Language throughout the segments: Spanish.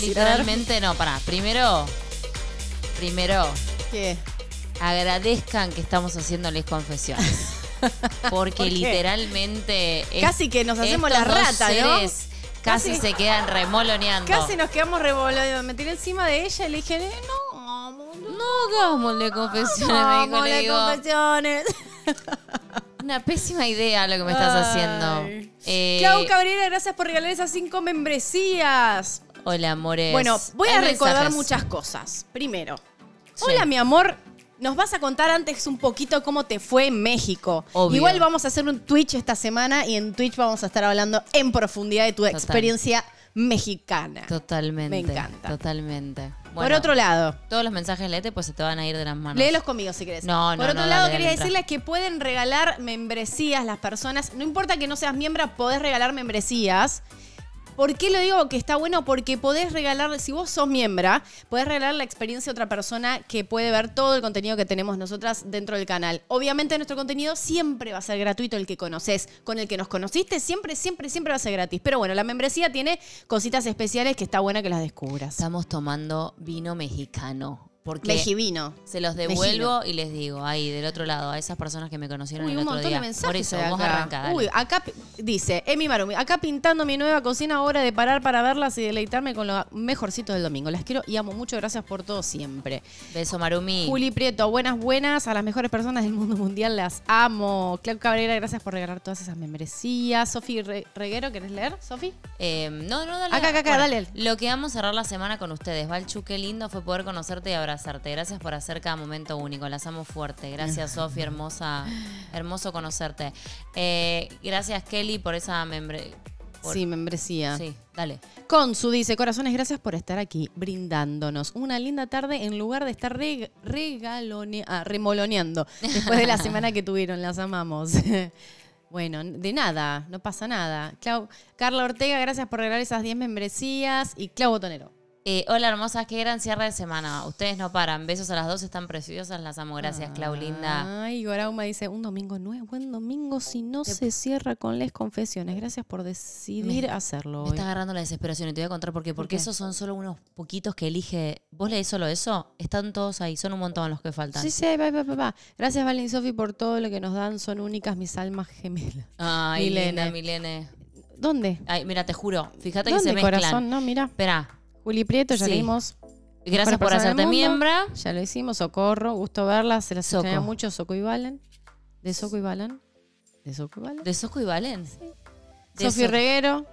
decir? Literalmente no, pará. Primero, primero, ¿Qué? agradezcan que estamos haciéndoles confesiones. Porque literalmente. Casi que nos hacemos la rata, ¿no? Casi, Casi- se quedan remoloneando. Casi nos quedamos revolviendo. Me tiré encima de ella y le dije, eh, no, no. No hagámosle confesiones, dijo, Hagámosle le digo, confesiones. Una pésima idea lo que me estás haciendo. Eh, Clau Cabrera, gracias por regalar esas cinco membresías. Hola, amores. Bueno, voy a Hay recordar mensajes. muchas cosas. Primero, Sí. hola mi amor, nos vas a contar antes un poquito cómo te fue en México. Obvio. Igual vamos a hacer un Twitch esta semana y en Twitch vamos a estar hablando en profundidad de tu Total. experiencia mexicana. Totalmente. Me encanta. Totalmente. Por Bueno, otro lado, Todos los mensajes léete, pues se te van a ir de las manos. Léelos conmigo si querés. No, no, Por otro no, lado, dale, quería entra. decirles que pueden regalar membresías las personas. No importa que no seas miembro, podés regalar membresías. ¿Por qué lo digo que está bueno? Porque podés regalar, si vos sos miembra, podés regalar la experiencia a otra persona que puede ver todo el contenido que tenemos nosotras dentro del canal. Obviamente nuestro contenido siempre va a ser gratuito, el que conoces, con el que nos conociste, siempre, siempre, siempre va a ser gratis. Pero bueno, la membresía tiene cositas especiales que está buena que las descubras. Estamos tomando vino mexicano. Porque Mejivino. se los devuelvo y les digo ahí del otro lado a esas personas que me conocieron Uy, el un otro montón día. de mensajes. Por eso, hay vos acá. arranca, dale. Uy, acá pi- dice Emi Marumi, acá pintando mi nueva cocina, hora de parar para verlas y deleitarme con lo mejorcito del domingo. Las quiero y amo mucho, gracias por todo siempre. Beso, Marumi. Juli Prieto, buenas, buenas, a las mejores personas del mundo mundial, las amo. Clau Cabrera, gracias por regalar todas esas membresías. Sofi Re- Reguero, ¿querés leer, Sofi? Eh, no, no, dale. Acá, acá, acá, dale. Lo que vamos a cerrar la semana con ustedes. Valchu, qué lindo fue poder conocerte y abrazarte. Gracias por hacer cada momento único. Las amo fuerte. Gracias, Sofi, hermosa. Hermoso conocerte. Eh, gracias, Kelly, por esa membre. por- Sí, membresía. Sí, dale. Consu dice, corazones, gracias por estar aquí, brindándonos una linda tarde en lugar de estar reg- regalone- ah, remoloneando después de la semana que tuvieron. Las amamos. Bueno, de nada, no pasa nada. Clau, Carla Ortega, gracias por regalar esas 10 membresías. Y Clau Botonero. Eh, hola, hermosas. Qué gran cierre de semana. Ustedes no paran. Besos a las dos. Están preciosas. Las amo. Gracias, Clau, linda. Ay, Gorauma dice, un domingo no es buen domingo si no se cierra con les confesiones. Gracias por decidir Me- hacerlo Me hoy. está agarrando la desesperación y te voy a contar por qué. ¿Por Porque qué? esos son solo unos poquitos que elige. ¿Vos leés solo eso? Están todos ahí. Son un montón los que faltan. Sí, sí, va, va, va. Gracias, Valen y Sofi, por todo lo que nos dan. Son únicas mis almas gemelas. Ay, Milene. Milene. ¿Dónde? Ay, mira, te juro. Fíjate que ¿Dónde, se mezclan. corazón? No, mira. Espera. Juli Prieto, ya Sí. leímos. Gracias por hacerte miembro. Ya lo hicimos, Socorro, gusto verla, se las extraña mucho, Soco y Valen. De Soco y Valen. De Soco y Valen. ¿De Soco y Valen? De Sofi So- Reguero,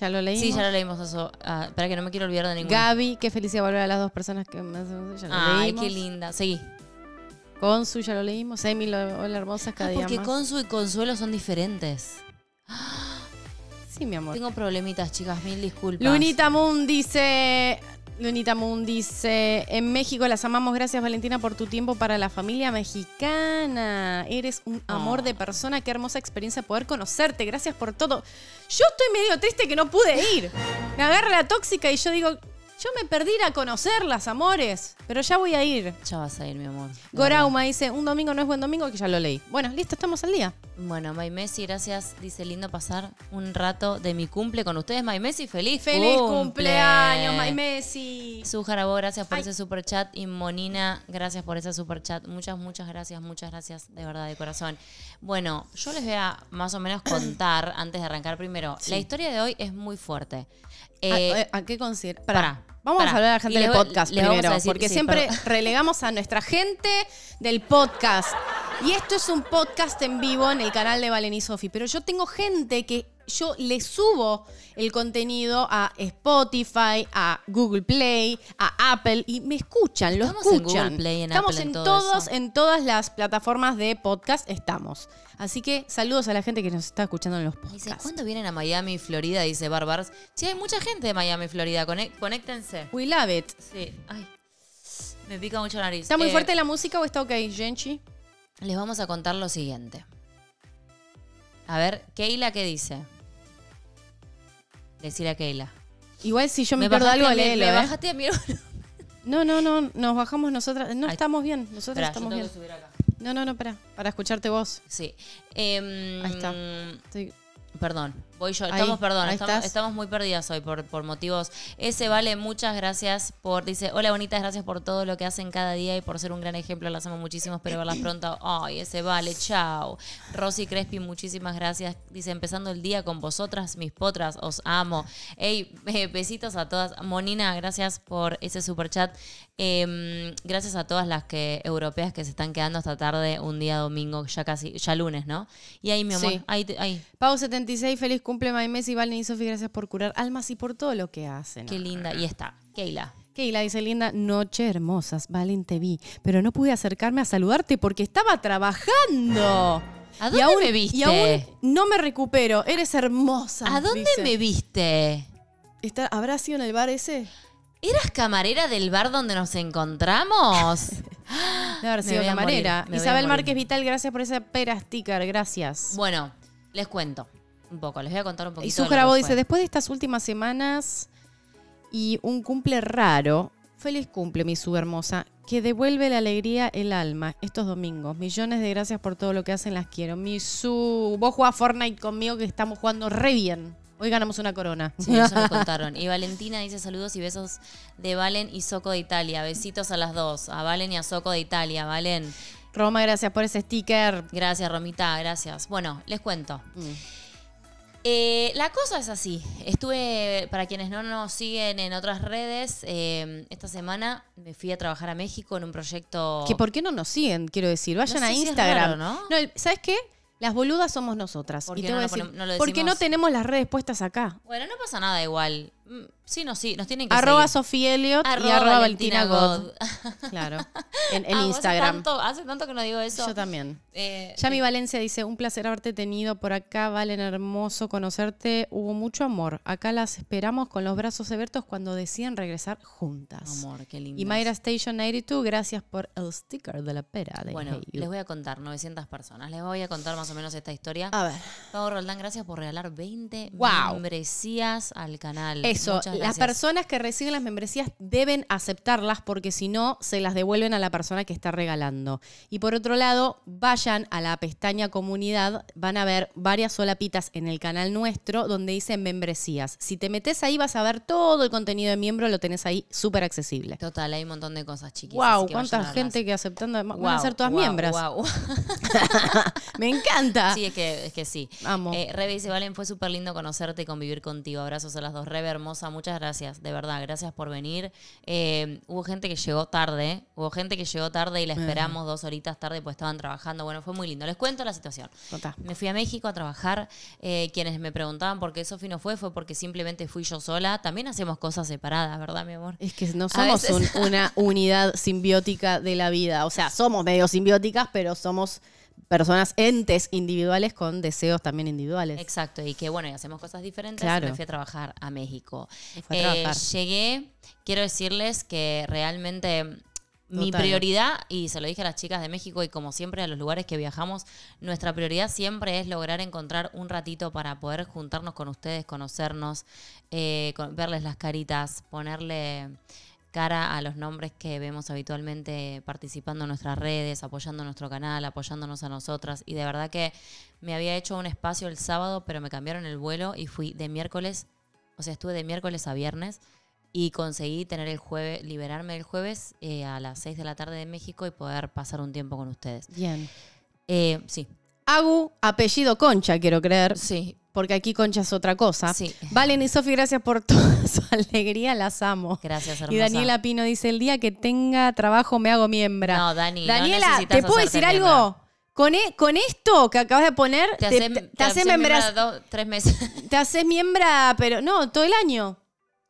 ya lo leímos. Sí, ya lo leímos eso. Ah, espera que no me quiero olvidar de ninguna. Gaby, qué felicidad volver a las dos personas que más ya lo Ay, leímos. qué linda. Seguí. Consu, ya lo leímos. Lo- hola hermosa, cada Ah, día porque más. Consu y Consuelo son diferentes. Sí, mi amor. Tengo problemitas, chicas, mil disculpas. Lunita Moon dice. Lunita Moon dice: En México las amamos. Gracias, Valentina, por tu tiempo para la familia mexicana. Eres un amor Oh. de persona. Qué hermosa experiencia poder conocerte. Gracias por todo. Yo estoy medio triste que no pude ir. Me agarra la tóxica y yo digo: Yo me perdí ir a conocerlas, amores. Pero ya voy a ir. Ya vas a ir, mi amor. Gorauma dice: Un domingo no es buen domingo, que ya lo leí. Bueno, listo, estamos al día. Bueno, May Messi, gracias. Dice, lindo pasar un rato de mi cumple con ustedes. May Messi, feliz ¡Feliz cumple. cumpleaños, May Messi! Su Jarabo, gracias por Ay. ese super chat. Y Monina, gracias por ese super chat. Muchas, muchas gracias, muchas gracias de verdad, de corazón. Bueno, yo les voy a más o menos contar, antes de arrancar primero. La historia de hoy es muy fuerte. ¿A, Eh, a qué considera? pará, Vamos pará. a hablar a la gente Y del les voy- podcast les vamos a primero, decir- porque sí, siempre perdón. relegamos a nuestra gente del podcast. Y esto es un podcast en vivo en el canal de Valen y Sofi, pero yo tengo gente que yo le subo el contenido a Spotify, a Google Play, a Apple y me escuchan, lo Estamos en. Google Play, en estamos Apple, en en todo todos, eso. en todas las plataformas de podcast estamos. Así que saludos a la gente que nos está escuchando en los Dice, podcasts. ¿cuándo vienen a Miami, Florida? Dice Barbars. Sí, hay mucha gente de Miami, Florida. Conéctense. We love it. Sí. Ay. Me pica mucho la nariz. ¿Está muy Eh, fuerte la música o está ok, Genchi? Les vamos a contar lo siguiente. A ver, Keila, ¿qué dice? Decir a Keila. Igual si yo me, Me pierdo algo, léelo, Me ¿eh? bajaste a mi... No, no, no, nos bajamos nosotras. No estamos bien, yo estamos tengo bien. que subir acá. No, no, no, para, para escucharte vos. Sí. Em, Ahí está. Estoy- Perdón, voy yo. Ahí, Estamos, perdón, ahí estamos, estás. estamos muy perdidas hoy por, por motivos. Ese vale, muchas gracias por. Dice: Hola, bonitas, gracias por todo lo que hacen cada día y por ser un gran ejemplo. Las amo muchísimo, espero verlas pronto. Ay, ese vale, chao. Rosy Crespi, muchísimas gracias. Dice: Empezando el día con vosotras, mis potras, os amo. Ey, besitos a todas. Monina, gracias por ese super chat. Em, gracias a todas las que europeas que se están quedando hasta tarde, un día domingo, ya casi, ya lunes, ¿no? Y ahí, mi amor, Sí. ahí, ahí. Pau76, feliz cumple, May Messi, Valen y Sofi, gracias por curar almas y por todo lo que hacen. Qué linda. Y está, Keila. Keila dice, linda noche, hermosas, Valen, te vi, pero no pude acercarme a saludarte porque estaba trabajando. ¿A Y dónde aún- me viste? Y aún no me recupero, eres hermosa. ¿A dónde dice. me viste? Está- ¿Habrá sido en el bar ese? ¿Eras camarera del bar donde nos encontramos? Debe haber sido camarera. Isabel. Márquez Vital, gracias por esa pera sticker, gracias. bueno, les cuento un poco, les voy a contar un poquito. Y de su lo que grabó fue. dice, después de estas últimas semanas y un cumple raro, feliz cumple, mi su hermosa, que devuelve la alegría el alma estos domingos. Millones de gracias por todo lo que hacen, las quiero. Mi su, vos jugás Fortnite conmigo que estamos jugando re bien. Hoy ganamos una corona. Sí, eso me contaron. Y Valentina dice saludos y besos de Valen y Soco de Italia. Besitos a las dos, a Valen y a Soco de Italia. Valen, Roma, gracias por ese sticker. gracias Romita, gracias. Bueno, les cuento. Mm. Eh, la cosa es así. Estuve, para quienes no nos siguen en otras redes, eh, esta semana me fui a trabajar a México en un proyecto. Que por qué no nos siguen, quiero decir. Vayan No a sé si es Instagram. raro, ¿no? el- ¿Sabes qué? Las boludas somos nosotras. ¿Por Y te no voy a lo decir, ponem- no lo porque no tenemos las redes puestas acá. Bueno, no pasa nada igual. Sí, nos, sí, nos tienen que Arroba. Sofía Elliot y Arroba Valentina God. Claro. En, en Ah, hace Instagram. tanto- Hace tanto que no digo eso. Yo también. Eh, Yami Valencia dice, un placer haberte tenido por acá, Valen, hermoso conocerte. Hubo mucho amor. Acá las esperamos con los brazos abiertos cuando deciden regresar juntas. Amor, qué lindo. Y Mayra Station 92, gracias por el sticker de la pera de Bueno, Hey les voy a contar, 900 personas. Les voy a contar más o menos esta historia. A ver. Pau Roldán, gracias por regalar 20 Wow. membresías al canal. Eso, Muchas las personas que reciben las membresías deben aceptarlas porque si no, se las devuelven a la persona que está regalando. Y por otro lado, vayan a la pestaña comunidad, van a ver varias solapitas en el canal nuestro donde dicen membresías. Si te metes ahí vas a ver todo el contenido de miembro, lo tenés ahí súper accesible. Total, hay un montón de cosas chiquitas. Wow, cuánta gente que aceptando, van a ser todas miembros. guau. Me encanta. Sí, es que, es que sí. Amo. Eh, Rebe dice, Valen, fue súper lindo conocerte y convivir contigo. Abrazos a las dos. Rebe, hermosa, muchas muchas gracias, de verdad, gracias por venir. Eh, hubo gente que llegó tarde, hubo gente que llegó tarde y la esperamos dos horitas tarde pues estaban trabajando. Bueno, fue muy lindo. Les cuento la situación. Contá. Me fui a México a trabajar. eh, quienes me preguntaban por qué Sofi no fue, fue porque simplemente fui yo sola. También hacemos cosas separadas, ¿verdad, mi amor? Es que no somos un- una unidad simbiótica de la vida. O sea, somos medio simbióticas, pero somos personas, entes individuales con deseos también individuales. Exacto, y que bueno, y hacemos cosas diferentes. Claro. Me fui a trabajar a México. Fue a Eh, trabajar. llegué, quiero decirles que realmente mi prioridad, y se lo dije a las chicas de México y como siempre a los lugares que viajamos, nuestra prioridad siempre es lograr encontrar un ratito para poder juntarnos con ustedes, conocernos, eh, con- verles las caritas, ponerle cara a los nombres que vemos habitualmente participando en nuestras redes, apoyando nuestro canal, apoyándonos a nosotras. Y de verdad que me había hecho un espacio el sábado, pero me cambiaron el vuelo y fui de miércoles, o sea, estuve de miércoles a viernes y conseguí tener el jueves, liberarme el jueves eh, a las 6 de la tarde de México y poder pasar un tiempo con ustedes. Bien. Eh, sí, Agu, apellido Concha, quiero creer. sí, Porque aquí Concha es otra cosa. Sí. Valen y Sofi, gracias por toda su alegría, las amo. gracias, hermosa. Y Daniela Pino dice, el día que tenga trabajo me hago miembra. No, Dani, Daniela, ¿te puedo decir algo? Con, e- con esto que acabas de poner, Te, haces- te- te te haces haces membra, miembra dos, tres meses. te haces miembra, pero no, todo el año.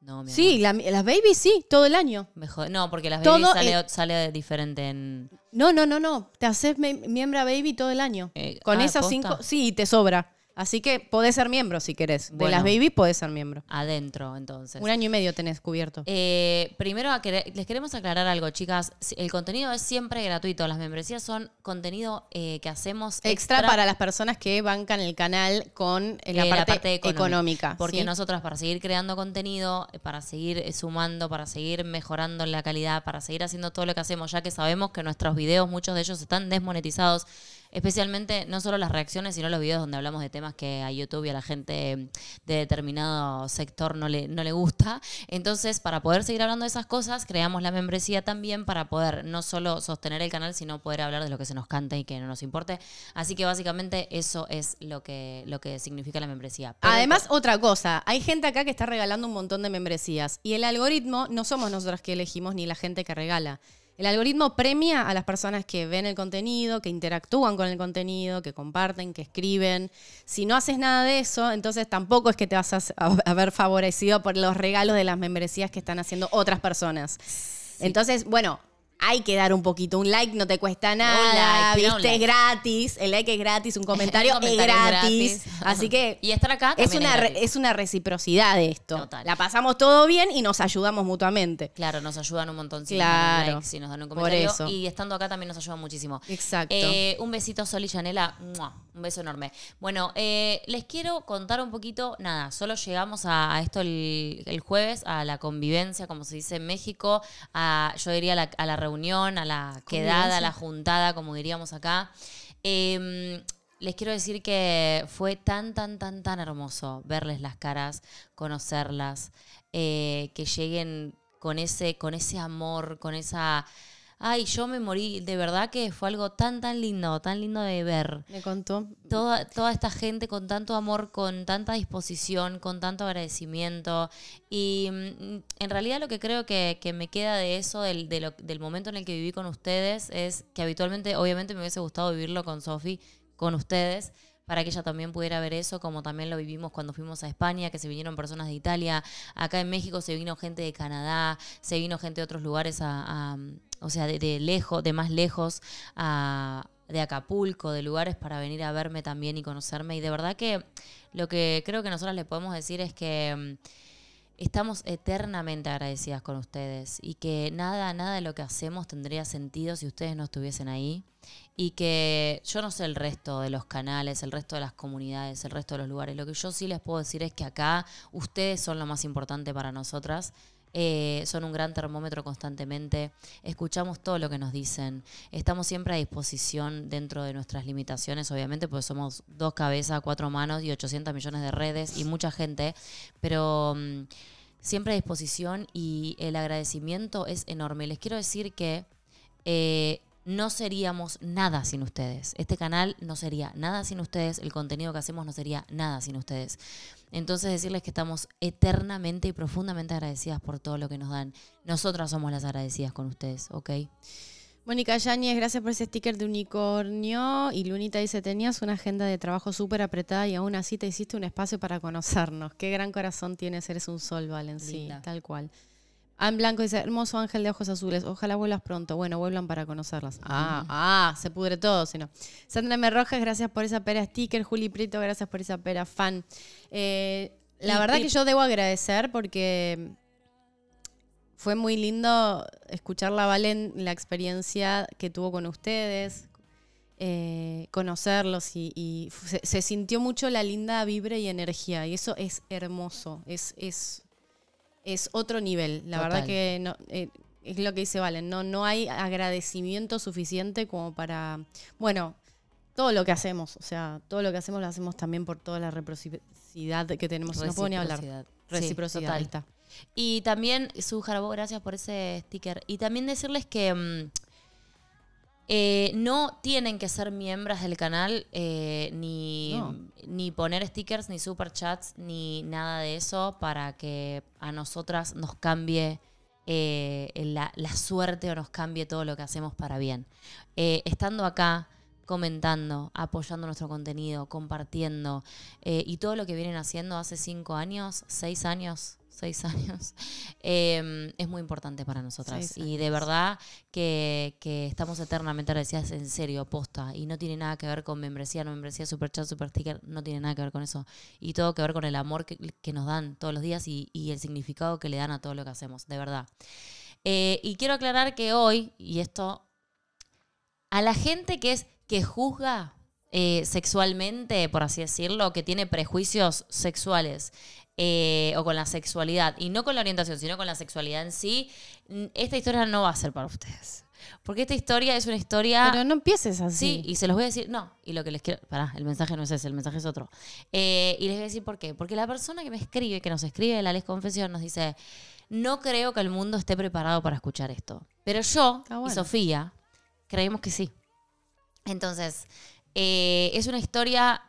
No, mi Sí, la- las babies sí, todo el año. Me jode- No, porque las Todo babies sale, en- sale diferente en... No, no, no, no. Te haces miembra baby todo el año. Eh, Con ah, esas ¿posta? cinco, sí, te sobra. Así que podés ser miembro si querés. De las baby podés ser miembro. adentro, entonces. Un año y medio tenés cubierto. Eh, primero, a querer- les queremos aclarar algo, chicas. El contenido es siempre gratuito. Las membresías son contenido eh, que hacemos extra, para las personas que bancan el canal con eh, la, eh, parte económica. Porque ¿sí? nosotras, para seguir creando contenido, eh, para seguir eh, sumando, para seguir mejorando la calidad, para seguir haciendo todo lo que hacemos, ya que sabemos que nuestros videos, muchos de ellos están desmonetizados. Especialmente no solo las reacciones, sino los videos donde hablamos de temas que a YouTube y a la gente de determinado sector no le, no le gusta. Entonces, para poder seguir hablando de esas cosas, creamos la membresía también para poder no solo sostener el canal, sino poder hablar de lo que se nos cante y que no nos importe. Así que básicamente eso es lo que, lo que significa la membresía. Pero- Además, otra cosa, hay gente acá que está regalando un montón de membresías y el algoritmo no somos nosotras que elegimos ni la gente que regala. El algoritmo premia a las personas que ven el contenido, que interactúan con el contenido, que comparten, que escriben. Si no haces nada de eso, entonces tampoco es que te vas a, a ver favorecido por los regalos de las membresías que están haciendo otras personas. Entonces, bueno, hay que dar un poquito. Un like no te cuesta nada, like, tira un viste, es like. gratis. El like es gratis, un comentario, es es gratis. Así que Y estar acá es una, es una reciprocidad de esto. Total. La pasamos todo bien y nos ayudamos mutuamente. Claro, nos ayudan un montón si Claro. nos dan like, si nos dan un Por comentario. eso. Y estando acá también nos ayudan muchísimo. Exacto. Eh, un besito, Sol y Yanela. ¡Mua! Un beso enorme. Bueno, eh, les quiero contar un poquito. Nada, solo llegamos a, a esto el, el jueves, a la convivencia, como se dice en México. A, yo diría a la, a la reunión, a la quedada, a la juntada, como diríamos acá. Eh, les quiero decir que fue tan, tan, tan, tan hermoso verles las caras, conocerlas, eh, que lleguen con ese, con ese amor, con esa... Ay, yo me morí, de verdad que fue algo tan, tan lindo, tan lindo de ver. Me contó. Toda, toda esta gente con tanto amor, con tanta disposición, con tanto agradecimiento. Y mm, en realidad lo que creo que, que me queda de eso, del, de lo- del momento en el que viví con ustedes, es que habitualmente, obviamente me hubiese gustado vivirlo con Sofi, con ustedes, para que ella también pudiera ver eso, como también lo vivimos cuando fuimos a España, que se vinieron personas de Italia, acá en México se vino gente de Canadá, se vino gente de otros lugares, a, o sea, de, de lejos, de más lejos, a, de Acapulco, de lugares para venir a verme también y conocerme. Y de verdad que lo que creo que nosotros les podemos decir es que mm, estamos eternamente agradecidas con ustedes y que nada, nada de lo que hacemos tendría sentido si ustedes no estuviesen ahí y que yo no sé el resto de los canales, el resto de las comunidades, el resto de los lugares. Lo que yo sí les puedo decir es que acá ustedes son lo más importante para nosotras. Eh, son un gran termómetro constantemente. Escuchamos todo lo que nos dicen. Estamos siempre a disposición dentro de nuestras limitaciones, obviamente, porque somos dos cabezas, cuatro manos y 800 millones de redes y mucha gente. Pero mm, siempre a disposición y el agradecimiento es enorme. Les quiero decir que eh, no seríamos nada sin ustedes. Este canal no sería nada sin ustedes, el contenido que hacemos no sería nada sin ustedes. Entonces decirles que estamos eternamente y profundamente agradecidas por todo lo que nos dan. Nosotras somos las agradecidas con ustedes, ¿ok? Mónica Yáñez, gracias por ese sticker de unicornio. Y Lunita dice, tenías una agenda de trabajo súper apretada y aún así te hiciste un espacio para conocernos. Qué gran corazón tienes, eres un sol, Valen. Sí, tal cual. Ann Blanco dice, hermoso ángel de ojos azules, ojalá vuelvas pronto. Bueno, vuelvan para conocerlas. Ah, ah, se pudre todo, si no. Sandra M. Rojas, gracias por esa pera sticker. Juli Prieto, gracias por esa pera fan. Eh, la verdad que yo debo agradecer porque fue muy lindo escucharla, Valen, la experiencia que tuvo con ustedes, eh, conocerlos y, y se, se sintió mucho la linda vibra y energía y eso es hermoso, es, es, es otro nivel. La Total. verdad que no, eh, es lo que dice Valen, no, no hay agradecimiento suficiente como para, bueno, todo lo que hacemos, o sea, todo lo que hacemos lo hacemos también por toda la reciprocidad que tenemos. No puedo ni hablar. Reciprocidad. Sí, Reciprocidad, total. ahí está. Y también, Su Jarabó, gracias por ese sticker. Y también decirles que mm, eh, no tienen que ser miembros del canal, eh, ni, No. ni poner stickers, ni superchats, ni nada de eso para que a nosotras nos cambie eh, la, la suerte o nos cambie todo lo que hacemos para bien. Eh, estando acá, comentando, apoyando nuestro contenido, compartiendo eh, y todo lo que vienen haciendo hace cinco años, seis años, seis años, eh, es muy importante para nosotras. Y de verdad que, que estamos eternamente agradecidas, en serio, posta. Y no tiene nada que ver con membresía, no membresía, super chat, super sticker, no tiene nada que ver con eso. Y todo que ver con el amor que, que nos dan todos los días y, y el significado que le dan a todo lo que hacemos, de verdad. Eh, y quiero aclarar que hoy, y esto a la gente que es que juzga eh, sexualmente, por así decirlo, que tiene prejuicios sexuales eh, o con la sexualidad, y no con la orientación, sino con la sexualidad en sí, esta historia no va a ser para ustedes. Porque esta historia es una historia... Pero no empieces así. Sí, y se los voy a decir, no, y lo que les quiero, pará, el mensaje no es ese, el mensaje es otro. Eh, y les voy a decir por qué. Porque la persona que me escribe, que nos escribe la Les Confesión, nos dice, no creo que el mundo esté preparado para escuchar esto. Pero yo bueno. y Sofía creemos que sí. Entonces, eh, es una historia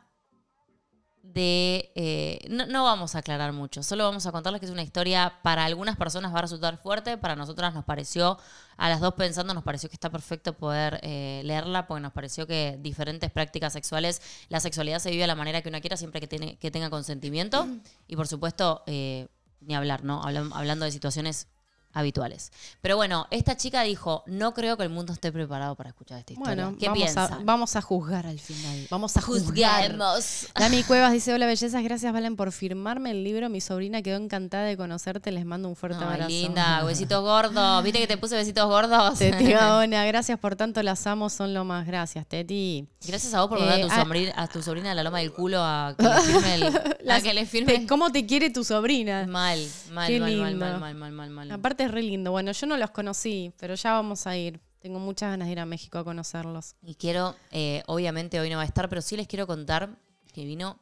de... eh, no, no vamos a aclarar mucho, solo vamos a contarles que es una historia para algunas personas va a resultar fuerte, para nosotras nos pareció, a las dos pensando, nos pareció que está perfecto poder eh, leerla, porque nos pareció que diferentes prácticas sexuales, la sexualidad se vive de la manera que uno quiera, siempre que, tiene, que tenga consentimiento, y por supuesto, eh, ni hablar, ¿no? Hablando de situaciones habituales. Pero bueno, esta chica dijo, no creo que el mundo esté preparado para escuchar esta historia. Bueno, ¿Qué vamos a, vamos a juzgar al final. Vamos a juzgar. Juzguemos. Dami Cuevas dice, hola bellezas, gracias Valen por firmarme el libro. Mi sobrina quedó encantada de conocerte, les mando un fuerte Ay, abrazo. linda, besitos gordos. ¿Viste que te puse besitos gordos? Teti Gaona, gracias por tanto, las amo, son lo más. Gracias, Teti. Gracias a vos por Eh, mandar a tu, ah- sobrina, a tu sobrina de la loma del culo a que le firme el, a Las- que le firme te- ¿Cómo te quiere tu sobrina? mal, mal, Qué mal, mal, mal, mal, mal, mal, mal. Aparte es re lindo. Bueno, yo no los conocí, pero ya vamos a ir. Tengo muchas ganas de ir a México a conocerlos. Y quiero, eh, obviamente hoy no va a estar, pero sí les quiero contar que vino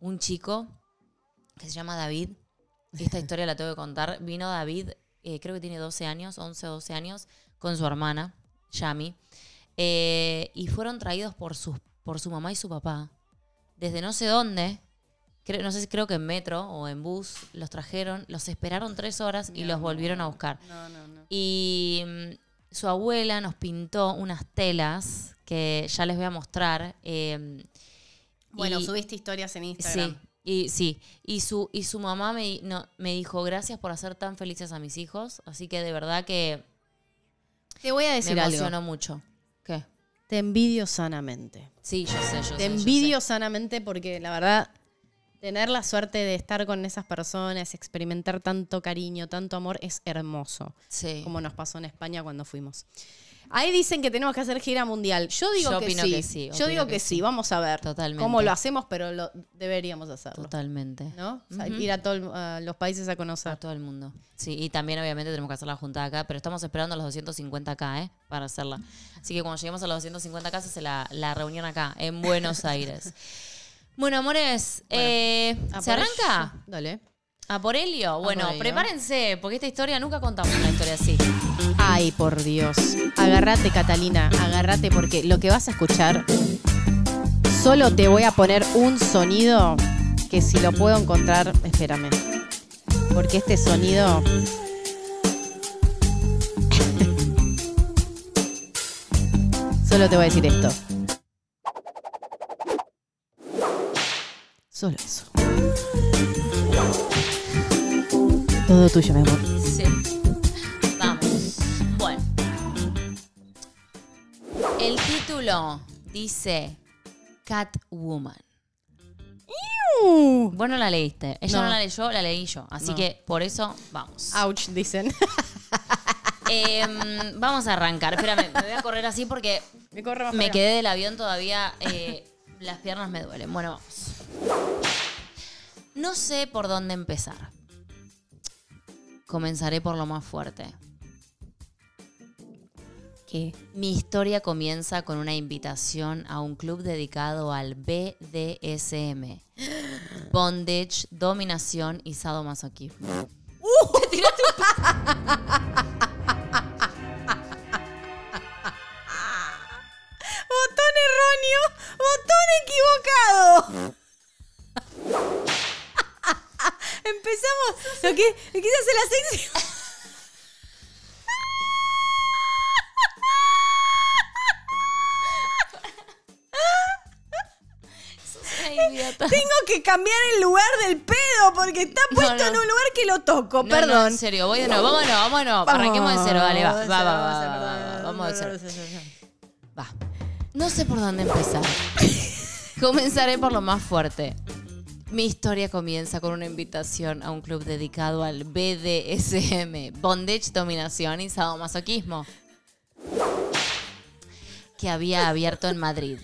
un chico que se llama David. Esta historia la tengo que contar. Vino David, eh, creo que tiene 12 años, 11 o 12 años, con su hermana, Yami. Eh, y fueron traídos por, sus, por su mamá y su papá. Desde no sé dónde, creo- no sé si creo que en metro o en bus, los trajeron, los esperaron tres horas y los volvieron a buscar. No, no, no. Y mm, su abuela nos pintó unas telas que ya les voy a mostrar. eh, Bueno, y- subiste historias en Instagram. Sí, y sí. Y su, y su mamá me, no, me dijo, gracias por hacer tan felices a mis hijos. Así que de verdad que Te voy a me decir algo. emocionó mucho. ¿Qué? Te envidio sanamente. Sí, yo sé, yo sé. Te yo envidio sé. sanamente porque la verdad, tener la suerte de estar con esas personas, experimentar tanto cariño, tanto amor, es hermoso. Sí. Como nos pasó en España cuando fuimos. Ahí dicen que tenemos que hacer gira mundial. Yo digo Yo que, opino sí. que sí, Yo opino digo que que, sí. sí. Vamos a ver Totalmente. cómo lo hacemos, pero lo deberíamos hacerlo. Totalmente. ¿No? O sea, Ujú. Ir a todos los países a A conocer. todo el mundo. Sí, y también obviamente tenemos que hacer la junta acá, pero estamos esperando los 250 acá, ¿eh? Para hacerla. Así que cuando lleguemos a los 250 acá se hace la, la reunión acá, en Buenos Aires. Bueno, amores, eh, ¿se por arranca? Dale. ¿A por Helio? Bueno, Helio. prepárense, porque esta historia nunca contamos una historia así. Ay, por Dios. Agárrate, Catalina, agárrate porque lo que vas a escuchar, solo te voy a poner un sonido que si lo puedo encontrar, espérame. Porque este sonido... solo te voy a decir esto. Solo eso. Todo tuyo, mi amor. Sí. Vamos. Bueno. El título dice Catwoman. Vos no la leíste. Ella no, No. la leyó, la leí yo. Así No. que por eso vamos. Ouch, dicen. Em, vamos a arrancar. Espérame, me voy a correr así porque Me corre más me para quedé del avión todavía. eh, las piernas me duelen. Bueno, vamos. No sé por dónde empezar. Comenzaré por lo más fuerte. ¿Qué? Mi historia comienza con una invitación a un club dedicado al BDSM. Bondage, dominación y sadomasoquismo. Te tiraste un Botón erróneo, botón equivocado. Empezamos. Lo que lo hacer la sección. Idiota. Tengo que cambiar el lugar del pedo porque está puesto no. en un lugar que lo toco. No, Perdón. en serio, voy de nuevo. Vámonos, vámonos. Arranquemos de cero, dale, va. Va, va, vamos, va, va, va, Vamos de cero. cero. Va. No sé por dónde empezar. Comenzaré por lo más fuerte. Mi historia comienza con una invitación a un club dedicado al BDSM, Bondage, Dominación y Sadomasoquismo, que había abierto en Madrid.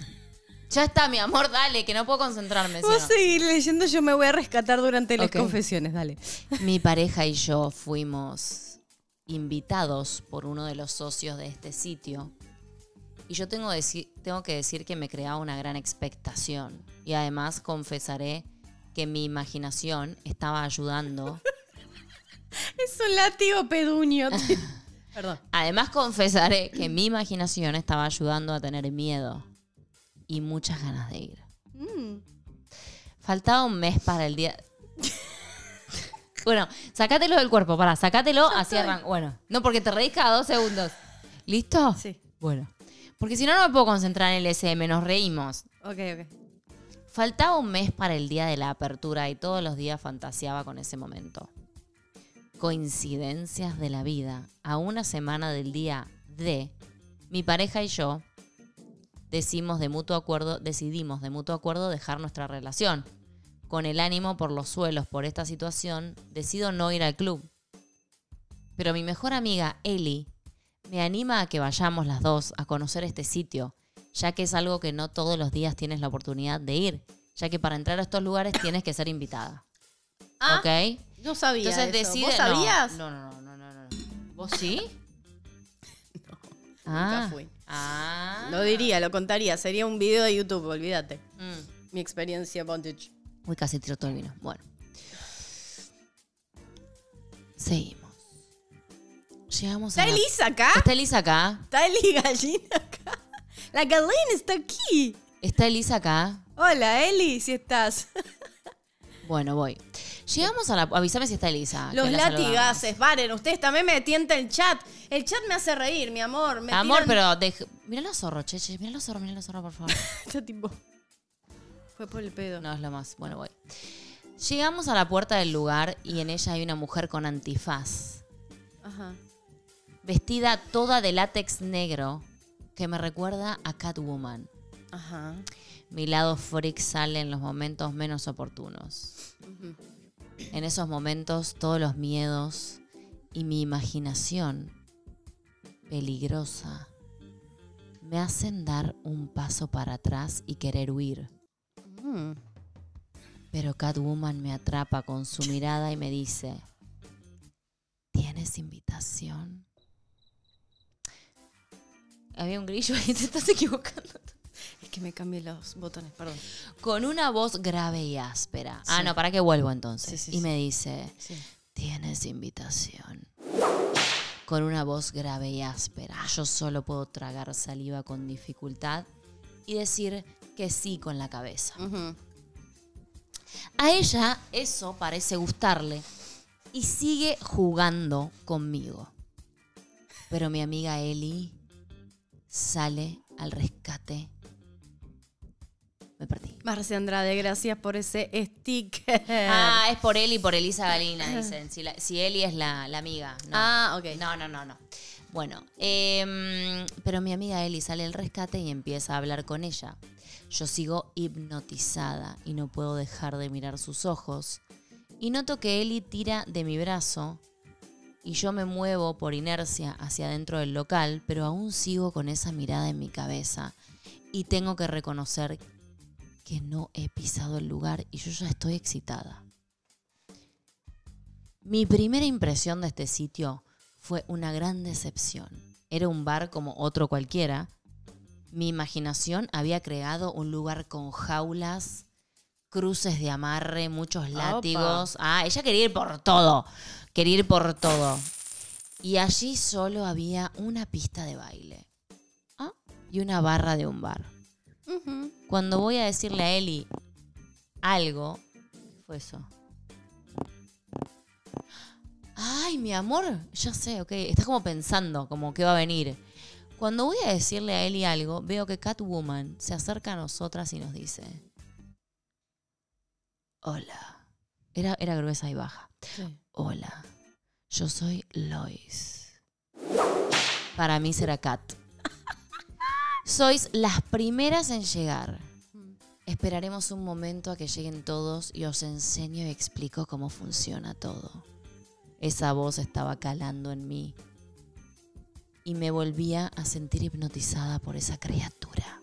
Ya está, mi amor, dale, que no puedo concentrarme. Vos no. seguir leyendo, yo me voy a rescatar durante las confesiones, dale. Mi pareja y yo fuimos invitados por uno de los socios de este sitio. Y yo tengo que decir que me creaba una gran expectación. Y además confesaré que mi imaginación estaba ayudando. Es un látigo peduño. Perdón. Además confesaré que mi imaginación estaba ayudando a tener miedo y muchas ganas de ir. Mm. Faltaba un mes para el día. bueno, sacátelo del cuerpo, para, sacátelo, así arranca. Bueno, no porque te reís cada dos segundos. ¿Listo? Sí. Bueno. Porque si no, no me puedo concentrar en el SM, nos reímos. Ok, ok. Faltaba un mes para el día de la apertura y todos los días fantaseaba con ese momento. Coincidencias de la vida. A una semana del día de, mi pareja y yo decimos de mutuo acuerdo, decidimos de mutuo acuerdo dejar nuestra relación. Con el ánimo por los suelos por esta situación, decido no ir al club. Pero mi mejor amiga, Ellie, me anima a que vayamos las dos a conocer este sitio, ya que es algo que no todos los días tienes la oportunidad de ir, ya que para entrar a estos lugares tienes que ser invitada. Ah, ¿Ok? No sabía Entonces eso. decide. ¿Vos sabías? No, no, no, no, no, no. ¿Vos sí? No, ah, nunca fui. Ah. Lo diría, lo contaría. Sería un video de YouTube, olvídate. Mm. Mi experiencia bondage. Uy, casi tiró todo el vino. Bueno. Seguimos. Llegamos a. ¿Está Elisa acá? ¿Está Elisa acá? ¿Está Eli Gallina acá? La gallina está aquí. ¿Está Elisa acá? Hola, Eli, si estás. Bueno, voy. Llegamos a la. Avísame si está Elisa. Los que la paren, ustedes también me tienta el chat. El chat me hace reír, mi amor. Me Amor, tiran- pero. dej- Mirá los zorros, cheche. Mirá los zorros, mirá los zorros, por favor. Está tipo. Fue por el pedo. No es lo más. Bueno, voy. Llegamos a la puerta del lugar y en ella hay una mujer con antifaz. Ajá. Vestida toda de látex negro que me recuerda a Catwoman. Ajá. Mi lado freak sale en los momentos menos oportunos. En esos momentos todos los miedos y mi imaginación peligrosa me hacen dar un paso para atrás y querer huir. Mm. Pero Catwoman me atrapa con su mirada y me dice, ¿tienes invitación? Había un grillo ahí, te estás equivocando. Es que me cambié los botones, perdón. Con una voz grave y áspera. Ah, no, para que vuelvo entonces. Sí, sí, y me dice, tienes invitación. Con una voz grave y áspera. Yo solo puedo tragar saliva con dificultad y decir que sí con la cabeza. A ella eso parece gustarle y sigue jugando conmigo. Pero mi amiga Eli sale al rescate. Me perdí. Marcia Andrade, gracias por ese sticker. Ah, es por Eli y por Elisa Galina, dicen. Si, la- si Eli es la, la amiga. No. Ah, ok. No, no, no, no. Bueno, em, pero mi amiga Eli sale al rescate y empieza a hablar con ella. Yo sigo hipnotizada y no puedo dejar de mirar sus ojos. Y noto que Eli tira de mi brazo y yo me muevo por inercia hacia adentro del local, pero aún sigo con esa mirada en mi cabeza. Y tengo que reconocer que no he pisado el lugar y yo ya estoy excitada. Mi primera impresión de este sitio fue una gran decepción. Era un bar como otro cualquiera. Mi imaginación había creado un lugar con jaulas, cruces de amarre, muchos látigos. Ah, ella quería ir por todo. Quería ir por todo. Y allí solo había una pista de baile. Ah, y una barra de un bar. Cuando voy a decirle a Eli algo, ¿qué fue eso? Ay, mi amor, ya sé, ok. Estás como pensando, como que va a venir. Cuando voy a decirle a Eli algo, veo que Catwoman se acerca a nosotras y nos dice: Hola. Era, era gruesa y baja. Sí. Hola, yo soy Lois. Para mí será Kat. Sois las primeras en llegar. Esperaremos un momento a que lleguen todos y os enseño y explico cómo funciona todo. Esa voz estaba calando en mí y me volvía a sentir hipnotizada por esa criatura.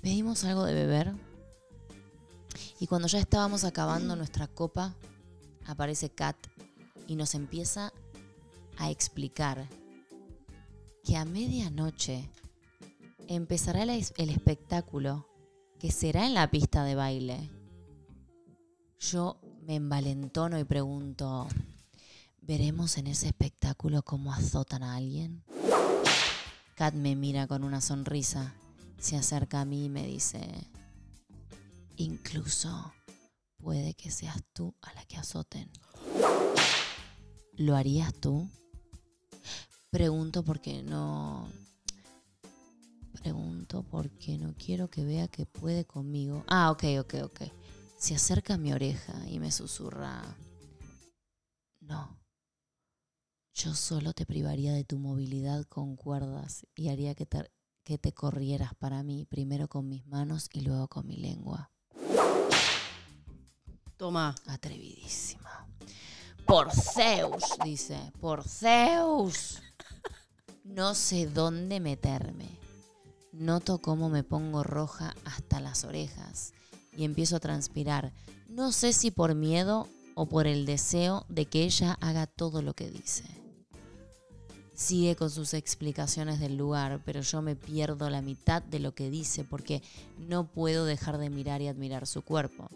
Pedimos algo de beber y cuando ya estábamos acabando nuestra copa, aparece Kat y nos empieza a explicar que a medianoche empezará el, es- el espectáculo que será en la pista de baile. Yo me envalentono y pregunto, ¿veremos en ese espectáculo cómo azotan a alguien? Kat me mira con una sonrisa, se acerca a mí y me dice, incluso puede que seas tú a la que azoten. ¿Lo harías tú? Pregunto porque no... Pregunto porque no quiero que vea que puede conmigo. Ah, ok, ok, ok. Se acerca a mi oreja y me susurra. No. Yo solo te privaría de tu movilidad con cuerdas y haría que te, que te corrieras para mí, primero con mis manos y luego con mi lengua. Toma. Atrevidísima. Por Zeus, dice. Por Zeus. No sé dónde meterme. Noto cómo me pongo roja hasta las orejas y empiezo a transpirar. No sé si por miedo o por el deseo de que ella haga todo lo que dice. Sigue con sus explicaciones del lugar, pero yo me pierdo la mitad de lo que dice porque no puedo dejar de mirar y admirar su cuerpo.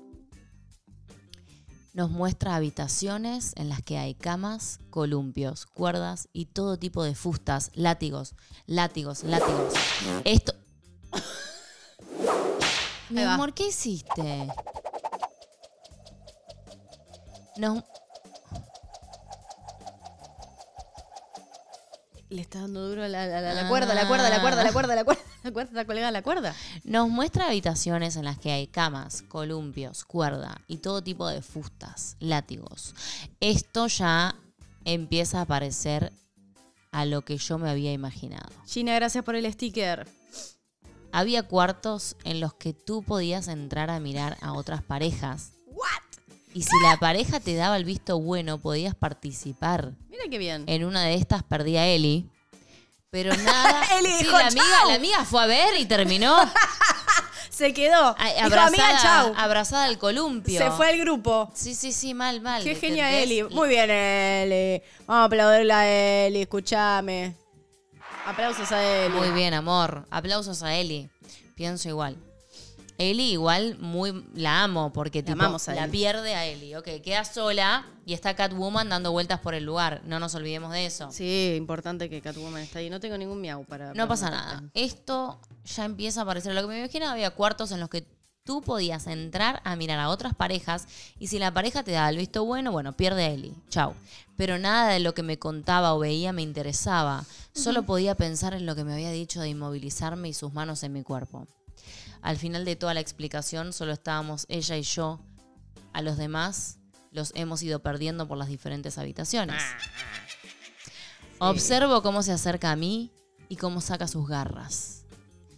Nos muestra habitaciones en las que hay camas, columpios, cuerdas y todo tipo de fustas, látigos, látigos, látigos. Esto. Mi amor, ¿qué hiciste? Nos, Le está dando duro a la, la- la- la cuerda, la cuerda, la cuerda, la cuerda, la cuerda. La cuerda está colgada a la cuerda. nos muestra habitaciones en las que hay camas, columpios, cuerda y todo tipo de fustas, látigos. Esto ya empieza a parecer a lo que yo me había imaginado. Gina, gracias por el sticker. Había cuartos en los que tú podías entrar a mirar a otras parejas. Y si la pareja te daba el visto bueno, podías participar. Mira qué bien. En una de estas perdí a Eli. Pero nada. Eli Sí, dijo, la amiga, "Chau". la amiga fue a ver y terminó Se quedó. a- Dijo, abrazada, amiga, chau. abrazada al columpio. Se fue el grupo. Sí, sí, sí, mal, mal. Qué genia ¿entendés? Eli. Y- Muy bien, Eli. Vamos a aplaudirle a Eli, escúchame. Aplausos a él. Muy bien, amor. Aplausos a Eli. Pienso igual. Eli igual muy la amo porque tipo, amamos a la pierde a Eli. Ok, queda sola y está Catwoman dando vueltas por el lugar. No nos olvidemos de eso. Sí, importante que Catwoman está ahí. No tengo ningún miau para. No para pasa nada. Esto ya empieza a aparecer. Lo que me imaginaba había cuartos en los que tú podías entrar a mirar a otras parejas y si la pareja te da el visto bueno, bueno, pierde a Eli. Chau. Pero nada de lo que me contaba o veía me interesaba. Solo podía pensar en lo que me había dicho de inmovilizarme y sus manos en mi cuerpo. Al final de toda la explicación solo estábamos ella y yo. A los demás los hemos ido perdiendo por las diferentes habitaciones. Observo cómo se acerca a mí y cómo saca sus garras.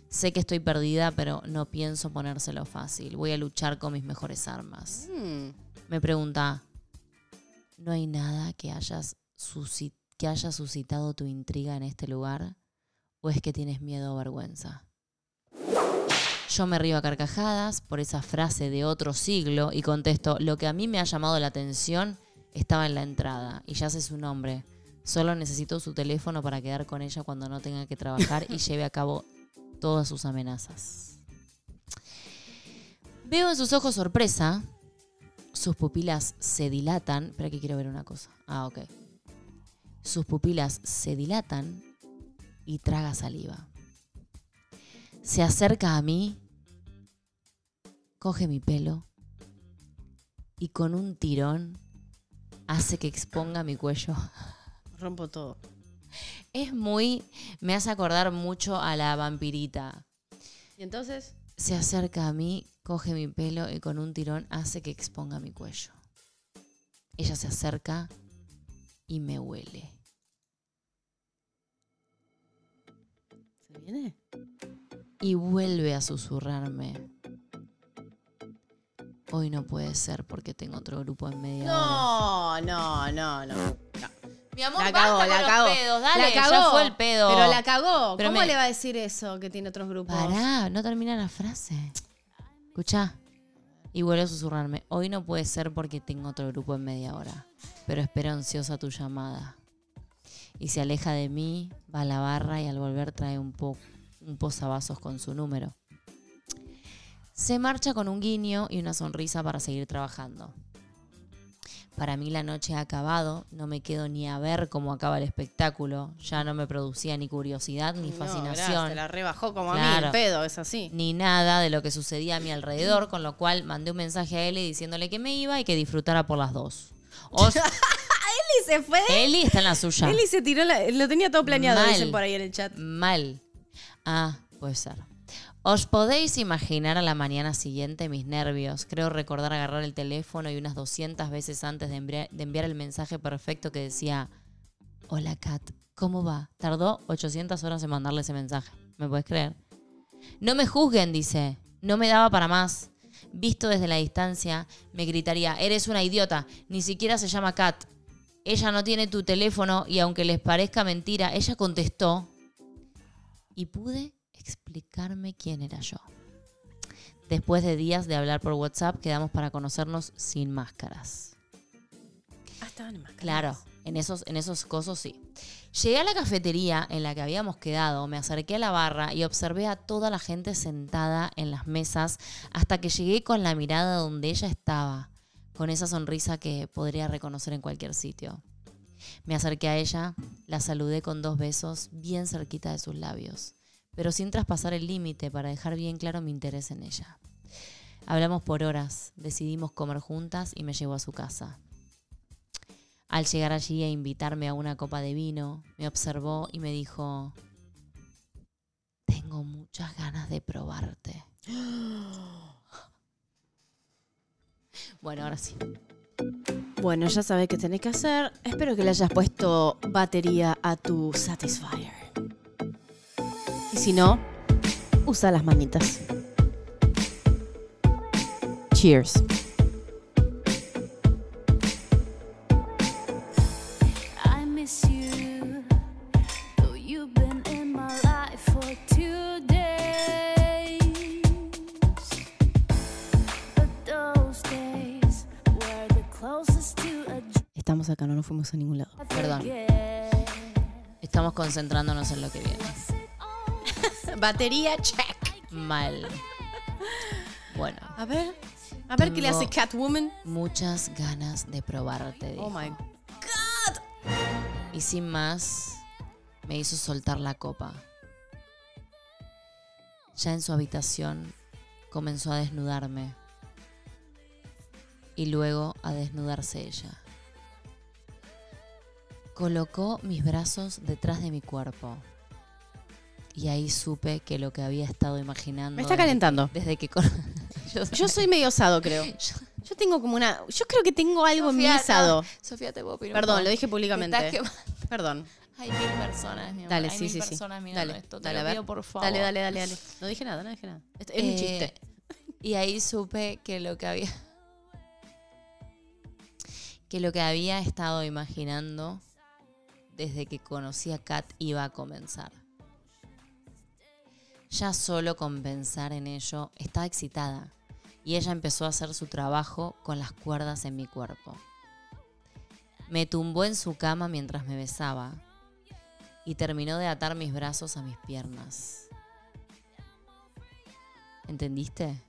Sé que estoy perdida, pero no pienso ponérselo fácil. Voy a luchar con mis mejores armas. Mm, Me pregunta, ¿no hay nada que hayas, que haya suscitado tu intriga en este lugar? ¿O es que tienes miedo o vergüenza? Yo me río a carcajadas por esa frase de otro siglo y contesto, lo que a mí me ha llamado la atención estaba en la entrada y ya sé su nombre. Solo necesito su teléfono para quedar con ella cuando no tenga que trabajar y lleve a cabo todas sus amenazas. Veo en sus ojos sorpresa, sus pupilas se dilatan. Espera que quiero ver una cosa. Ah, ok. Sus pupilas se dilatan y traga saliva. Se acerca a mí, coge mi pelo y con un tirón hace que exponga mi cuello. rompo todo. Es muy. Me hace acordar mucho a la vampirita. Y entonces. Se acerca a mí, coge mi pelo y con un tirón hace que exponga mi cuello. Ella se acerca y me huele. ¿Se viene? Y vuelve a susurrarme. Hoy no puede ser porque tengo otro grupo en media hora. No, no, no, no. Mi amor, La cagó, la cagó. pedos, dale, la cagó. ya fue el pedo. Pero la cagó. Pero ¿Cómo me- le va a decir eso que tiene otros grupos? Pará, no termina la frase. Escucha. Y vuelve a susurrarme. Hoy no puede ser porque tengo otro grupo en media hora. Pero espero ansiosa tu llamada. Y se aleja de mí, va a la barra y al volver trae un, po un posavasos con su número. Se marcha con un guiño y una sonrisa para seguir trabajando. Para mí la noche ha acabado, no me quedo ni a ver cómo acaba el espectáculo, ya no me producía ni curiosidad ni No, fascinación gracias, te la rebajó como a mí el pedo, es así. ni nada de lo que sucedía a mi alrededor, con lo cual mandé un mensaje a Eli diciéndole que me iba y que disfrutara por las dos. O- Eli se fue. Eli está en la suya. Eli se tiró, la- lo tenía todo planeado, Mal. dicen por ahí en el chat. Mal. Ah, puede ser. Os podéis imaginar a la mañana siguiente mis nervios. Creo recordar agarrar el teléfono y unas 200 veces antes de enviar, el mensaje perfecto que decía, hola Kat, ¿cómo va? Tardó 800 horas en mandarle ese mensaje. ¿Me puedes creer? No me juzguen, dice. No me daba para más. Visto desde la distancia, me gritaría, eres una idiota. Ni siquiera se llama Kat. Ella no tiene tu teléfono y aunque les parezca mentira, ella contestó y pude explicarme quién era yo. Después de días de hablar por WhatsApp, quedamos para conocernos sin máscaras. Ah, estaban enmascarados. Claro, en esos, en esos cosos sí. Llegué a la cafetería en la que habíamos quedado, me acerqué a la barra y observé a toda la gente sentada en las mesas hasta que llegué con la mirada donde ella estaba, con esa sonrisa que podría reconocer en cualquier sitio. Me acerqué a ella, la saludé con dos besos bien cerquita de sus labios, pero sin traspasar el límite para dejar bien claro mi interés en ella. Hablamos por horas, decidimos comer juntas y me llevó a su casa. Al llegar allí e invitarme a una copa de vino, me observó y me dijo, tengo muchas ganas de probarte. Bueno, ahora sí. Bueno, ya sabes qué tenés que hacer. Espero que le hayas puesto batería a tu Satisfyer. Y si no, usa las manitas. Cheers. Estamos acá, no nos fuimos a ningún lado. Perdón. Estamos concentrándonos en lo que viene. Batería, check. Mal. Bueno, A ver. A ver qué le hace Catwoman. muchas ganas de probarte. dijo. Oh my. Y sin más, me hizo soltar la copa. Ya en su habitación comenzó a desnudarme. Y luego a desnudarse ella. Colocó mis brazos detrás de mi cuerpo. Y ahí supe que lo que había estado imaginando. Me está desde- calentando. Desde que. yo, Yo soy medio osado, creo. Yo tengo como una. Yo creo que tengo algo en mi no. Sofía, te puedo un Perdón, lo dije Te públicamente. Perdón. Hay mil personas, mi amor. Dale, Hay sí, mil sí, sí. personas mirando Dale, esto. Te dale, lo a ver. pido, por favor. Dale, dale, dale, dale. No dije nada, no dije nada. Es, es un Eh, chiste. Y ahí supe que lo que había. que lo que había estado imaginando desde que conocí a Kat iba a comenzar. Ya solo con pensar en ello estaba excitada y ella empezó a hacer su trabajo con las cuerdas en mi cuerpo. Me tumbó en su cama mientras me besaba y terminó de atar mis brazos a mis piernas. ¿Entendiste?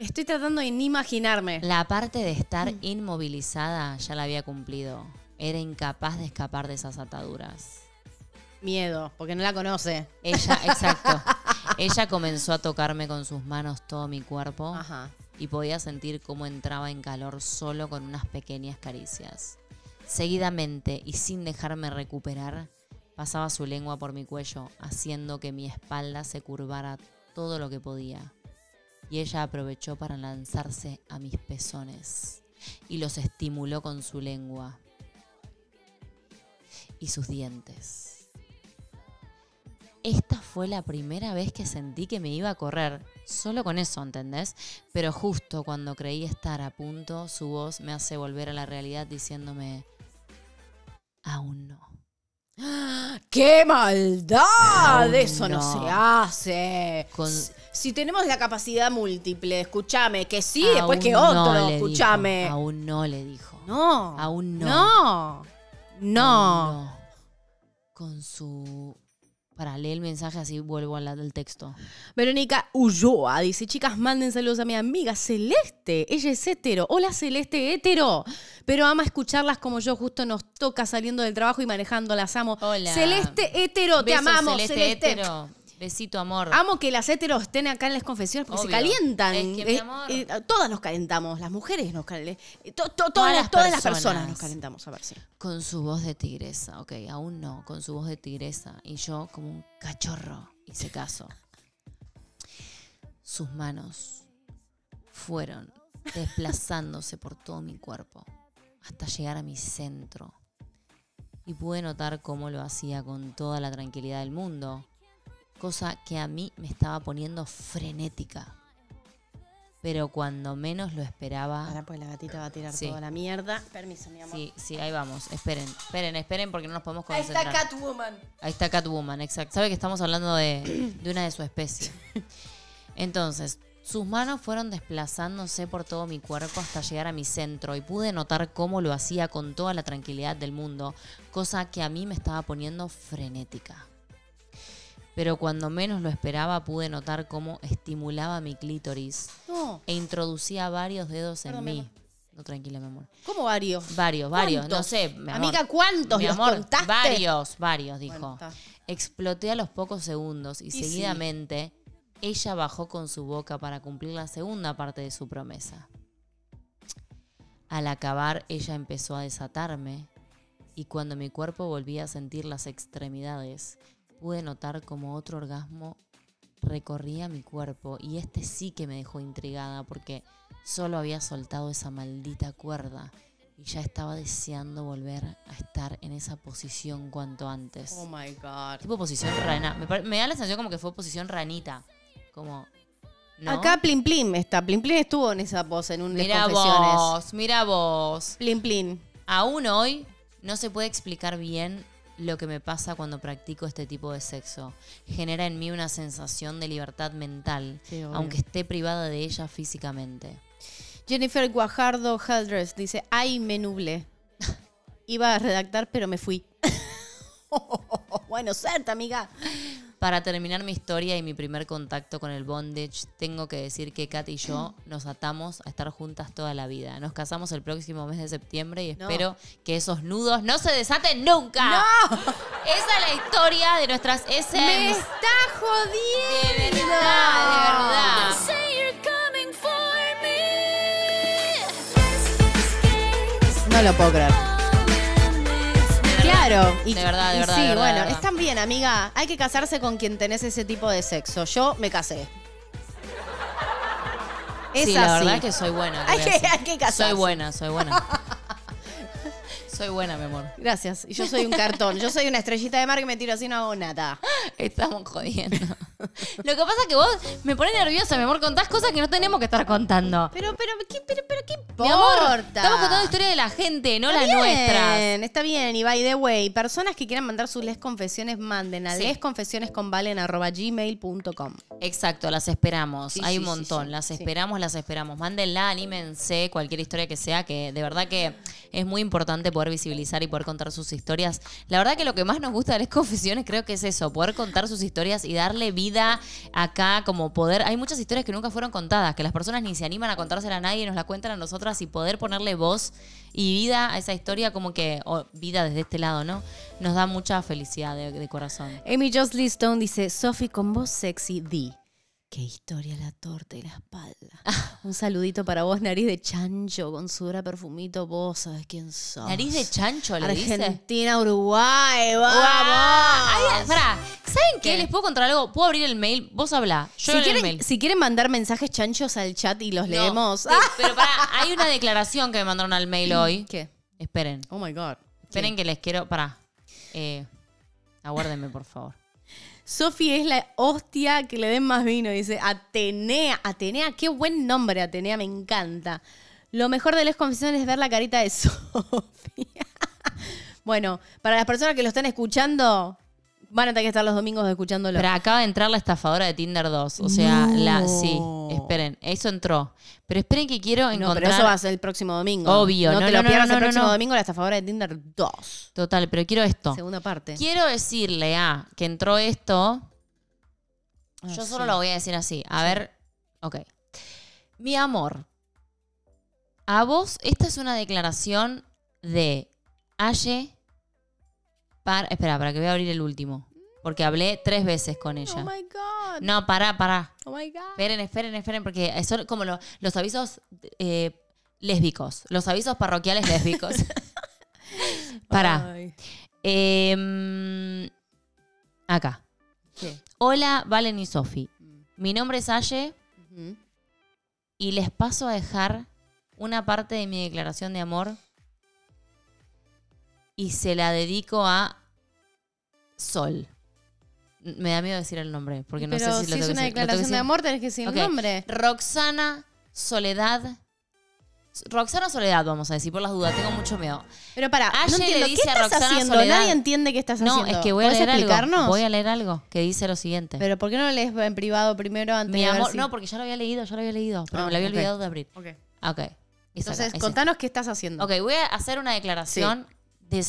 Estoy tratando de ni imaginarme. La parte de estar inmovilizada ya la había cumplido. Era incapaz de escapar de esas ataduras. Miedo, porque no la conoce. Ella, exacto. Ella comenzó a tocarme con sus manos todo mi cuerpo Ajá. y podía sentir cómo entraba en calor solo con unas pequeñas caricias. Seguidamente y sin dejarme recuperar, pasaba su lengua por mi cuello, haciendo que mi espalda se curvara todo lo que podía. Y ella aprovechó para lanzarse a mis pezones y los estimuló con su lengua y sus dientes. Esta fue la primera vez que sentí que me iba a correr. Solo con eso, ¿entendés? Pero justo cuando creí estar a punto, su voz me hace volver a la realidad diciéndome, aún no. ¡Qué maldad! Eso no. no. se hace. Con- Si- tenemos la capacidad múltiple, escúchame, que sí, después que no otro, dijo, escúchame. aún no le dijo. No. Aún no. No. No. Aún no. Con su... Para leer el mensaje así vuelvo al del texto. Verónica Ulloa dice, chicas, manden saludos a mi amiga Celeste. Ella es hetero. Hola Celeste, hetero. Pero ama escucharlas como yo justo nos toca saliendo del trabajo y manejando. Las amo. Hola. Celeste, hetero, te amamos, Celeste, Celeste. hétero. Besito, amor. Amo que las heteros estén acá en las confesiones porque Obvio. se calientan. Es que, mi Eh, amor. eh, todas nos calentamos, las mujeres nos calentamos. todas, Todas las, todas las personas personas. nos calentamos, a ver si. Con su voz de tigresa, ok, aún no, con su voz de tigresa. Y yo como un cachorro hice caso. Sus manos fueron desplazándose por todo mi cuerpo hasta llegar a mi centro. Y pude notar cómo lo hacía con toda la tranquilidad del mundo, cosa que a mí me estaba poniendo frenética. Pero cuando menos lo esperaba... Ahora pues la gatita va a tirar Sí. toda la mierda. Permiso, mi amor. Sí, sí, ahí vamos. Esperen, esperen, esperen porque no nos podemos Ahí concentrar. está Catwoman. Ahí está Catwoman, exacto. Sabe que estamos hablando de, de una de su especie. Entonces, sus manos fueron desplazándose por todo mi cuerpo hasta llegar a mi centro y pude notar cómo lo hacía con toda la tranquilidad del mundo, cosa que a mí me estaba poniendo frenética. Pero cuando menos lo esperaba pude notar cómo estimulaba mi clítoris No. e introducía varios dedos en Perdón, mi mí. amor. No, tranquila, mi amor. ¿Cómo varios? Varios, varios, no sé. mi amor. Amiga, ¿cuántos Mi los amor, contaste? Varios, varios, dijo. Exploté a los pocos segundos y, Y sí. seguidamente ella bajó con su boca para cumplir la segunda parte de su promesa. Al acabar, ella empezó a desatarme y cuando mi cuerpo volvía a sentir las extremidades, pude notar como otro orgasmo recorría mi cuerpo y este sí que me dejó intrigada porque solo había soltado esa maldita cuerda y ya estaba deseando volver a estar en esa posición cuanto antes. Oh my God. Tipo posición rana. Me, da la sensación como que fue posición ranita. Como. ¿no? Acá Plin Plin está. Plin Plin estuvo en esa pose en un de Mira confesiones. vos, mira vos. Plin Plin. Aún hoy no se puede explicar bien lo que me pasa cuando practico este tipo de sexo. Genera en mí una sensación de libertad mental, Sí, aunque esté privada de ella físicamente. Jennifer Guajardo Haldress dice, ay, me nublé. Iba a redactar, pero me fui. bueno, suerte, amiga. Para terminar mi historia y mi primer contacto con el bondage, tengo que decir que Kat y yo nos atamos a estar juntas toda la vida. Nos casamos el próximo mes de septiembre y No. espero que esos nudos no se desaten nunca. ¡No! Esa es la historia de nuestras ¡Me SMs. está jodiendo! De verdad, de verdad. Me. No lo puedo creer. Claro. Y, De verdad, de verdad, Sí, de verdad, bueno, verdad. están bien, amiga. Hay que casarse con quien tenés ese tipo de sexo. Yo me casé. Es sí, la así. verdad que soy buena. Hay que- hay que casarse. Soy buena, soy buena. soy buena, mi amor. Gracias. Y yo soy un cartón. Yo soy una estrellita de mar que me tiro así no hago nada. Estamos jodiendo. Lo que pasa es que vos me pones nerviosa, mi amor, contás cosas que no tenemos que estar contando. Pero, pero, ¿qué, pero, ¿qué importa? Mi amor, estamos contando la historia de la gente, no Está las bien, nuestras. Está bien, y by the way, personas que quieran mandar sus les confesiones, manden a Sí. lesconfesionesconvalen.gmail.com. Exacto, las esperamos. Sí, Hay sí, un montón. las esperamos, las esperamos. Mándenla, anímense, cualquier historia que sea, que de verdad que es muy importante poder visibilizar y poder contar sus historias. La verdad que lo que más nos gusta de las confesiones creo que es eso, poder contar sus historias y darle vida acá como poder. Hay muchas historias que nunca fueron contadas, que las personas ni se animan a contársela a nadie, nos la cuentan a nosotras y poder ponerle voz y vida a esa historia como que, o vida desde este lado, ¿no? Nos da mucha felicidad de, corazón. Amy Josley Stone dice, Sophie, con voz sexy, di. Qué historia la torta y la espalda. Un saludito para vos, nariz de chancho, con sudor a perfumito, vos sabés quién sos. Nariz de chancho, le dice. Argentina, Uruguay, vamos. Ay, pará, ¿saben qué? ¿Les puedo contar algo? ¿Puedo abrir el mail? Vos hablá. Si Yo el quieren, mail. si quieren mandar mensajes chanchos al chat y los No, leemos. sí, Pero pará, hay una declaración que me mandaron al mail hoy. ¿Qué? Esperen, Oh my God. esperen que les quiero. Pará. Eh, aguárdenme, por favor. Sofi es la hostia que le den más vino, dice Atenea. Atenea, qué buen nombre, Atenea, me encanta. Lo mejor de las confesiones es ver la carita de Sofía. bueno, para las personas que lo están escuchando, van a tener que estar los domingos escuchándolo. Pero acaba de entrar la estafadora de Tinder 2. O sea, No. la. Sí, esperen. Eso entró. Pero esperen que quiero no, encontrar. pero eso va a ser el próximo domingo. Obvio, No, no, te no, lo no, pierdas no, el no, próximo no. domingo, la estafadora de Tinder 2. Total, pero quiero esto. Segunda parte. Quiero decirle a que entró esto. Ah, Yo solo sí. lo voy a decir así. A ver, ok. Mi amor, a vos, esta es una declaración de Aye para. Espera, para que voy a abrir el último. Porque hablé tres veces con Oh ella. my God. No, pará, pará. Oh my God. Esperen, esperen, esperen, porque son como lo- los avisos eh, lésbicos. Los avisos parroquiales lésbicos. pará. Em, acá. ¿Qué? Hola, Valen y Sofi. Mi nombre es Aye y les paso a dejar una parte de mi declaración de amor y se la dedico a Sol. Me da miedo decir el nombre, porque no Pero sé si si lo es tengo que una decir. ¿Lo tengo que declaración de decir? amor, tenés que decir el nombre. Roxana Soledad. Roxana Soledad, vamos a decir, por las dudas, tengo mucho miedo. Pero para, Aye no le entiendo, ¿qué dice a Roxana haciendo? Soledad- Nadie entiende qué estás No, haciendo. es que voy a ¿Podés leer explicarnos? algo. Voy a leer algo que dice lo siguiente. Pero ¿por qué no lo lees en privado primero antes Mi de ver amor, si- no, porque ya lo había leído, ya lo había leído, pero Ah, me lo había olvidado de abrir. Ok. Ok. Es Entonces, acá, es contanos qué estás haciendo. Ok, voy a hacer una declaración de...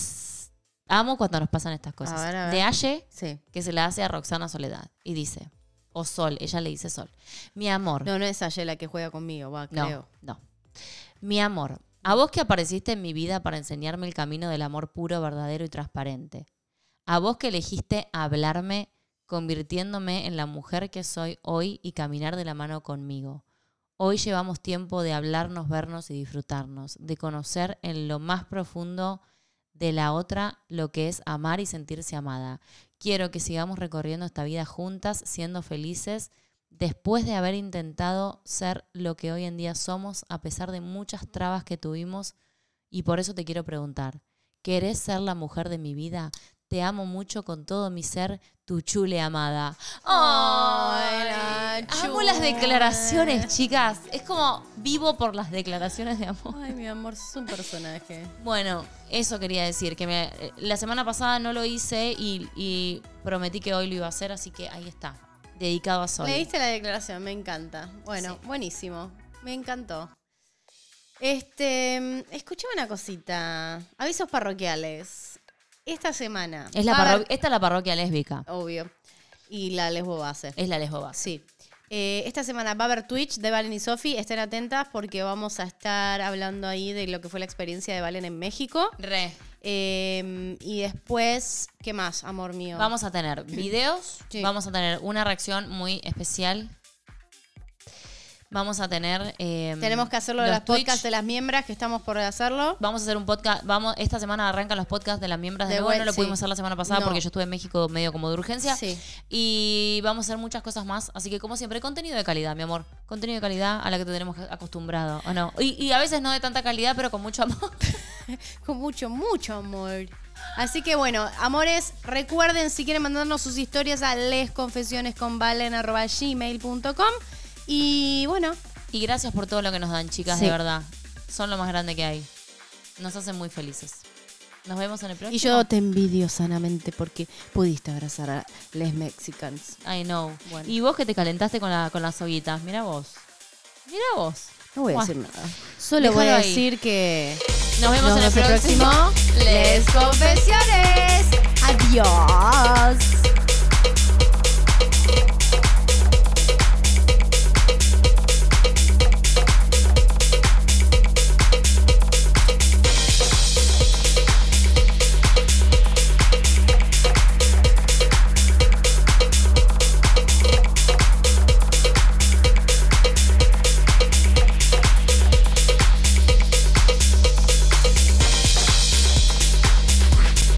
Amo cuando nos pasan estas cosas. A ver, a ver. De Aye, Sí. que se la hace a Roxana Soledad. Y dice, o Sol, ella le dice Sol. Mi amor. No, no es Aye la que juega conmigo, va, No, creo. no. Mi amor, a vos que apareciste en mi vida para enseñarme el camino del amor puro, verdadero y transparente. A vos que elegiste hablarme, convirtiéndome en la mujer que soy hoy y caminar de la mano conmigo. Hoy llevamos tiempo de hablarnos, vernos y disfrutarnos, de conocer en lo más profundo de la otra lo que es amar y sentirse amada. Quiero que sigamos recorriendo esta vida juntas, siendo felices, después de haber intentado ser lo que hoy en día somos, a pesar de muchas trabas que tuvimos. Y por eso te quiero preguntar, ¿querés ser la mujer de mi vida? Te amo mucho con todo mi ser, tu chule amada. Ay, Amo las declaraciones, chicas. Es como vivo por las declaraciones de amor. Ay, mi amor, sos un personaje. Bueno, eso quería decir, que me, eh, la semana pasada no lo hice y, y prometí que hoy lo iba a hacer, así que ahí está, dedicado a Sol. Leíste la declaración, me encanta. Bueno, Sí. buenísimo. Me encantó. Este, escuchame una cosita. Avisos parroquiales. Esta semana. Es la esta es la parroquia lésbica. Obvio. Y la lesbo base. Es la lesbo Sí. Eh, esta semana va a haber Twitch de Valen y Sofi. Estén atentas porque vamos a estar hablando ahí de lo que fue la experiencia de Valen en México. Re. Eh, y después, ¿qué más, amor mío? Vamos a tener videos, Sí. vamos a tener una reacción muy especial. Vamos a tener. eh, Tenemos que hacerlo de los las podcasts de las miembros que estamos por hacerlo. Vamos a hacer un podcast. Vamos, esta semana arrancan los podcasts de las miembros de, De nuevo. No lo sí. pudimos hacer la semana pasada No. porque yo estuve en México medio como de urgencia. Sí. Y vamos a hacer muchas cosas más. Así que, como siempre, contenido de calidad, mi amor. Contenido de calidad a la que te tenemos acostumbrado. ¿O no? Y, y a veces no de tanta calidad, pero con mucho amor. Con mucho, mucho amor. Así que bueno, amores, recuerden si quieren mandarnos sus historias a lesconfesionesconvalen.gmail.com Y bueno, Y gracias por todo lo que nos dan, chicas, Sí. de verdad. Son lo más grande que hay. Nos hacen muy felices. Nos vemos en el próximo. y yo te envidio sanamente porque pudiste abrazar a les Mexicans. I know. Bueno. Y vos que te calentaste con, la, con las hoguitas. Mira vos. Mira vos. No voy a decir nada. Solo voy a Déjalo ahí. decir que Nos vemos nos en el próximo. Les Confesiones. Adiós.